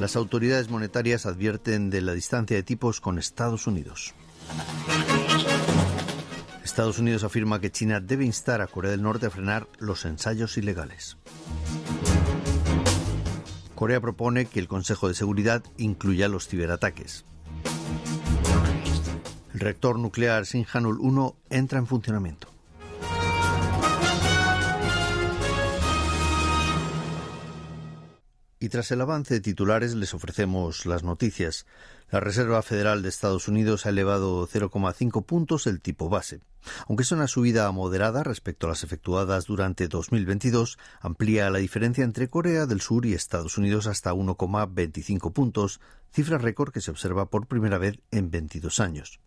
Las autoridades monetarias advierten de la distancia de tipos con Estados Unidos. Estados Unidos afirma que China debe instar a Corea del Norte a frenar los ensayos ilegales. Corea propone que el Consejo de Seguridad incluya los ciberataques. El reactor nuclear Sinjanul 1 entra en funcionamiento. Y tras el avance de titulares les ofrecemos las noticias. La Reserva Federal de Estados Unidos ha elevado 0,5 puntos el tipo base. Aunque es una subida moderada respecto a las efectuadas durante 2022, amplía la diferencia entre Corea del Sur y Estados Unidos hasta 1,25 puntos, cifra récord que se observa por primera vez en 22 años.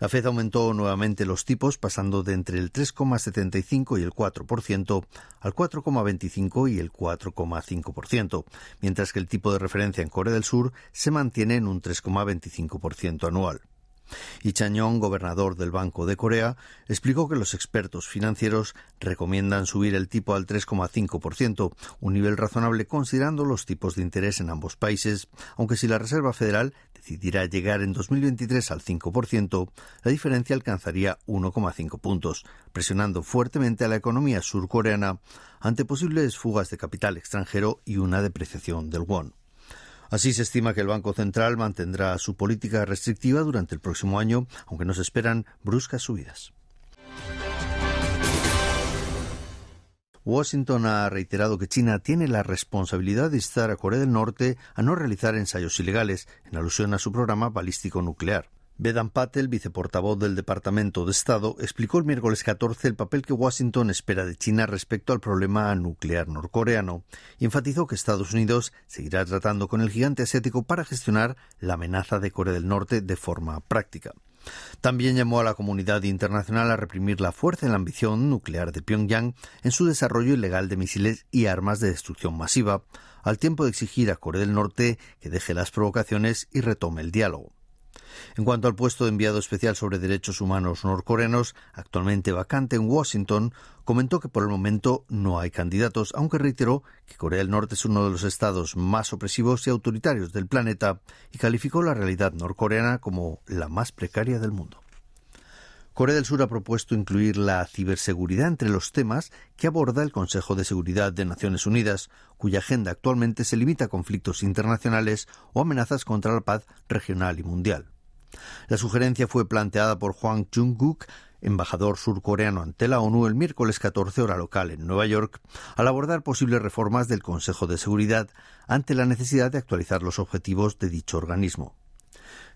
La Fed aumentó nuevamente los tipos pasando de entre el 3,75 y el 4% al 4,25 y el 4,5%, mientras que el tipo de referencia en Corea del Sur se mantiene en un 3,25% anual. Y Chanyong, gobernador del Banco de Corea, explicó que los expertos financieros recomiendan subir el tipo al 3,5%, un nivel razonable considerando los tipos de interés en ambos países, aunque si la Reserva Federal decidirá llegar en 2023 al 5%, la diferencia alcanzaría 1,5 puntos, presionando fuertemente a la economía surcoreana ante posibles fugas de capital extranjero y una depreciación del won. Así se estima que el Banco Central mantendrá su política restrictiva durante el próximo año, aunque no se esperan bruscas subidas. Washington ha reiterado que China tiene la responsabilidad de instar a Corea del Norte a no realizar ensayos ilegales, en alusión a su programa balístico nuclear. Vedant Patel, viceportavoz del Departamento de Estado, explicó el miércoles 14 el papel que Washington espera de China respecto al problema nuclear norcoreano y enfatizó que Estados Unidos seguirá tratando con el gigante asiático para gestionar la amenaza de Corea del Norte de forma práctica. También llamó a la comunidad internacional a reprimir la fuerza y la ambición nuclear de Pyongyang en su desarrollo ilegal de misiles y armas de destrucción masiva, al tiempo de exigir a Corea del Norte que deje las provocaciones y retome el diálogo. En cuanto al puesto de enviado especial sobre derechos humanos norcoreanos, actualmente vacante en Washington, comentó que por el momento no hay candidatos, aunque reiteró que Corea del Norte es uno de los estados más opresivos y autoritarios del planeta y calificó la realidad norcoreana como la más precaria del mundo. Corea del Sur ha propuesto incluir la ciberseguridad entre los temas que aborda el Consejo de Seguridad de Naciones Unidas, cuya agenda actualmente se limita a conflictos internacionales o amenazas contra la paz regional y mundial. La sugerencia fue planteada por Hwang Jung-guk, embajador surcoreano ante la ONU el miércoles 14 hora local en Nueva York, al abordar posibles reformas del Consejo de Seguridad ante la necesidad de actualizar los objetivos de dicho organismo.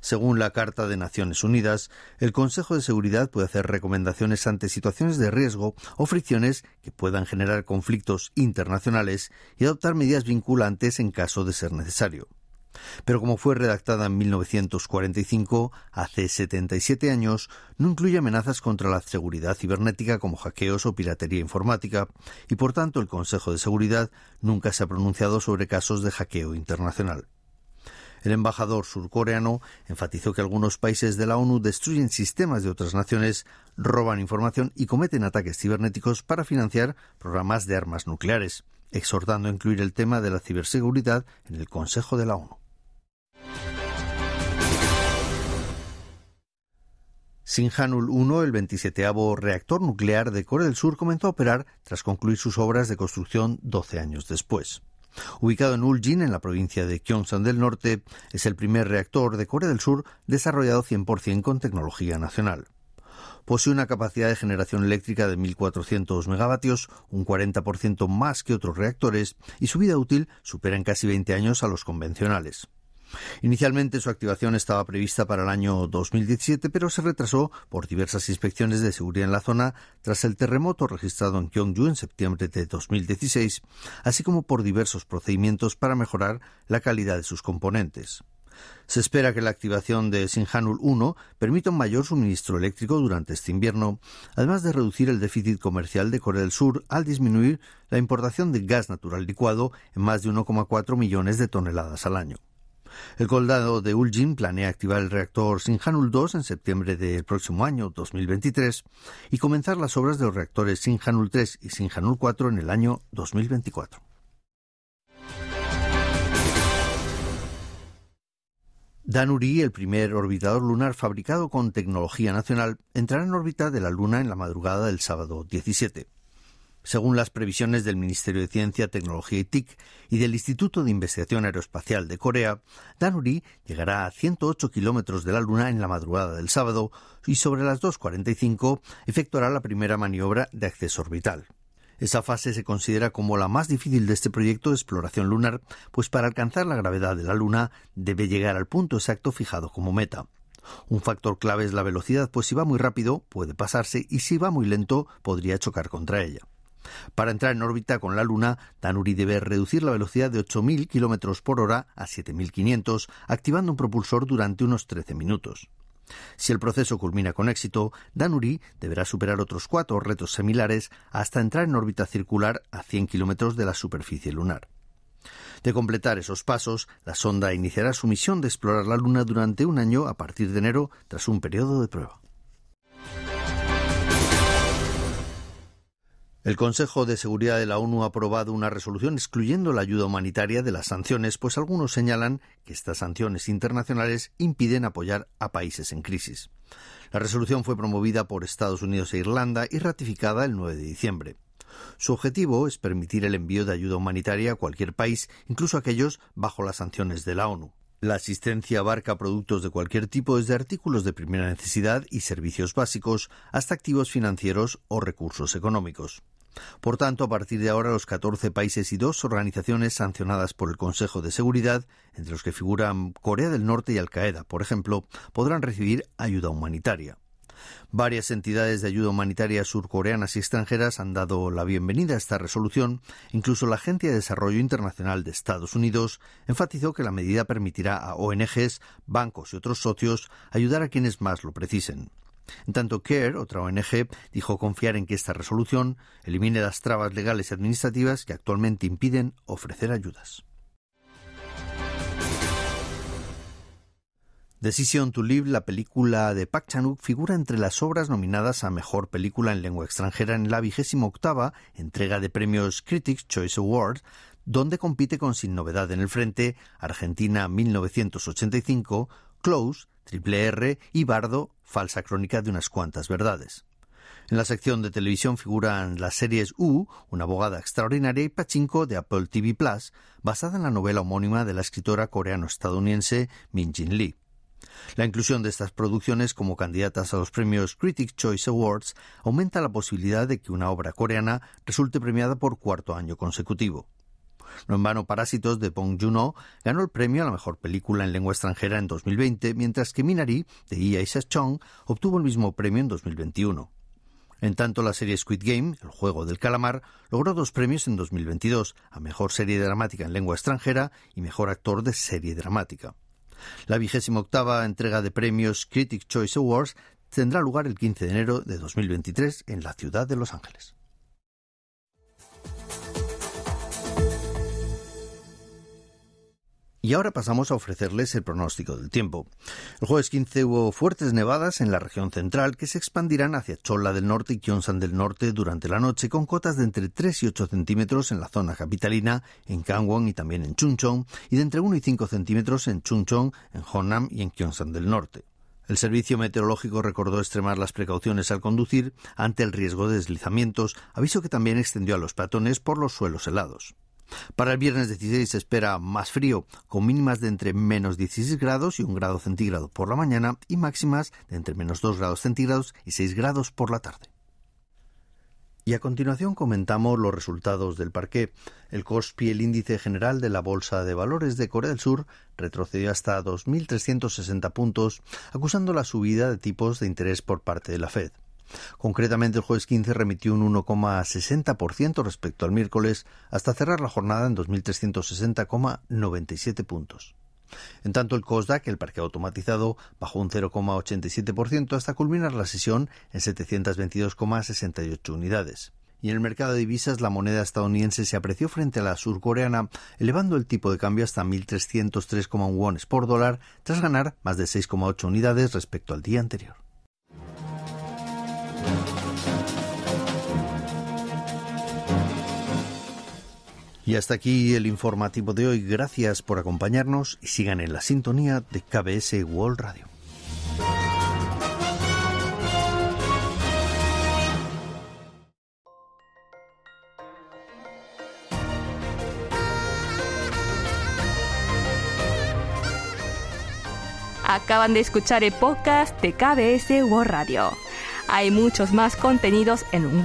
Según la Carta de Naciones Unidas, el Consejo de Seguridad puede hacer recomendaciones ante situaciones de riesgo o fricciones que puedan generar conflictos internacionales y adoptar medidas vinculantes en caso de ser necesario. Pero como fue redactada en 1945, hace 77 años, no incluye amenazas contra la seguridad cibernética como hackeos o piratería informática, y por tanto el Consejo de Seguridad nunca se ha pronunciado sobre casos de hackeo internacional. El embajador surcoreano enfatizó que algunos países de la ONU destruyen sistemas de otras naciones, roban información y cometen ataques cibernéticos para financiar programas de armas nucleares, exhortando a incluir el tema de la ciberseguridad en el Consejo de la ONU. Sinjanul 1, el 27 reactor nuclear de Corea del Sur, comenzó a operar tras concluir sus obras de construcción 12 años después. Ubicado en Uljin, en la provincia de Gyeongsang del Norte, es el primer reactor de Corea del Sur desarrollado 100% con tecnología nacional. Posee una capacidad de generación eléctrica de 1.400 megavatios, un 40% más que otros reactores, y su vida útil supera en casi 20 años a los convencionales. Inicialmente su activación estaba prevista para el año 2017, pero se retrasó por diversas inspecciones de seguridad en la zona tras el terremoto registrado en Gyeongju en septiembre de 2016, así como por diversos procedimientos para mejorar la calidad de sus componentes. Se espera que la activación de Sinhanul 1 permita un mayor suministro eléctrico durante este invierno, además de reducir el déficit comercial de Corea del Sur al disminuir la importación de gas natural licuado en más de 1,4 millones de toneladas al año. El condado de Uljin planea activar el reactor Sinhanul 2 en septiembre del próximo año 2023 y comenzar las obras de los reactores Sinhanul 3 y Sinhanul 4 en el año 2024. Danuri, el primer orbitador lunar fabricado con tecnología nacional, entrará en órbita de la Luna en la madrugada del sábado 17. Según las previsiones del Ministerio de Ciencia, Tecnología y TIC y del Instituto de Investigación Aeroespacial de Corea, Danuri llegará a 108 kilómetros de la Luna en la madrugada del sábado y sobre las 2.45 efectuará la primera maniobra de acceso orbital. Esa fase se considera como la más difícil de este proyecto de exploración lunar, pues para alcanzar la gravedad de la Luna debe llegar al punto exacto fijado como meta. Un factor clave es la velocidad, pues si va muy rápido puede pasarse y si va muy lento podría chocar contra ella. Para entrar en órbita con la Luna, Danuri debe reducir la velocidad de 8.000 km por hora a 7.500, activando un propulsor durante unos 13 minutos. Si el proceso culmina con éxito, Danuri deberá superar otros cuatro retos similares hasta entrar en órbita circular a 100 kilómetros de la superficie lunar. De completar esos pasos, la sonda iniciará su misión de explorar la Luna durante un año a partir de enero, tras un periodo de prueba. El Consejo de Seguridad de la ONU ha aprobado una resolución excluyendo la ayuda humanitaria de las sanciones, pues algunos señalan que estas sanciones internacionales impiden apoyar a países en crisis. La resolución fue promovida por Estados Unidos e Irlanda y ratificada el 9 de diciembre. Su objetivo es permitir el envío de ayuda humanitaria a cualquier país, incluso aquellos bajo las sanciones de la ONU. La asistencia abarca productos de cualquier tipo, desde artículos de primera necesidad y servicios básicos hasta activos financieros o recursos económicos. Por tanto, a partir de ahora, los 14 países y dos organizaciones sancionadas por el Consejo de Seguridad, entre los que figuran Corea del Norte y Al Qaeda, por ejemplo, podrán recibir ayuda humanitaria. Varias entidades de ayuda humanitaria surcoreanas y extranjeras han dado la bienvenida a esta resolución. Incluso la Agencia de Desarrollo Internacional de Estados Unidos enfatizó que la medida permitirá a ONGs, bancos y otros socios ayudar a quienes más lo precisen. En tanto, CARE, otra ONG, dijo confiar en que esta resolución elimine las trabas legales y administrativas que actualmente impiden ofrecer ayudas. Decision to Live, la película de Park Chan-wook, figura entre las obras nominadas a Mejor Película en Lengua Extranjera en la vigésima octava entrega de premios Critics' Choice Award, donde compite con Sin Novedad en el Frente, Argentina 1985, Close, Triple R y Bardo, falsa crónica de unas cuantas verdades. En la sección de televisión figuran las series U, una abogada extraordinaria, y Pachinko de Apple TV Plus, basada en la novela homónima de la escritora coreano-estadounidense Min Jin Lee. La inclusión de estas producciones como candidatas a los premios Critics Choice Awards aumenta la posibilidad de que una obra coreana resulte premiada por cuarto año consecutivo. No en vano, Parásitos de Bong Joon-ho ganó el premio a la mejor película en lengua extranjera en 2020, mientras que Minari, de Ia Chong, obtuvo el mismo premio en 2021. En tanto, la serie Squid Game, el juego del calamar, logró dos premios en 2022, a mejor serie dramática en lengua extranjera y mejor actor de serie dramática. La vigésima octava entrega de premios Critics Choice Awards tendrá lugar el 15 de enero de 2023 en la ciudad de Los Ángeles. Y ahora pasamos a ofrecerles el pronóstico del tiempo. El jueves 15 hubo fuertes nevadas en la región central que se expandirán hacia Cholla del Norte y Gyeongsang del Norte durante la noche con cotas de entre 3 y 8 centímetros en la zona capitalina, en Gangwon y también en Chuncheon, y de entre 1 y 5 centímetros en Chuncheon, en Honam y en Gyeongsang del Norte. El servicio meteorológico recordó extremar las precauciones al conducir ante el riesgo de deslizamientos, aviso que también extendió a los peatones por los suelos helados. Para el viernes 16 se espera más frío, con mínimas de entre menos 16 grados y 1 grado centígrado por la mañana y máximas de entre menos 2 grados centígrados y 6 grados por la tarde. Y a continuación comentamos los resultados del parqué. El COSPI, el índice general de la Bolsa de Valores de Corea del Sur, retrocedió hasta 2.360 puntos, acusando la subida de tipos de interés por parte de la Fed. Concretamente, el jueves 15 remitió un 1,60% respecto al miércoles, hasta cerrar la jornada en 2.360,97 puntos. En tanto, el COSDAC, el parque automatizado, bajó un 0,87% hasta culminar la sesión en 722,68 unidades. Y en el mercado de divisas, la moneda estadounidense se apreció frente a la surcoreana, elevando el tipo de cambio hasta 1.303,1 wones por dólar, tras ganar más de 6,8 unidades respecto al día anterior. Y hasta aquí el informativo de hoy. Gracias por acompañarnos y sigan en la sintonía de KBS World Radio. Acaban de escuchar el podcast de KBS World Radio. Hay muchos más contenidos en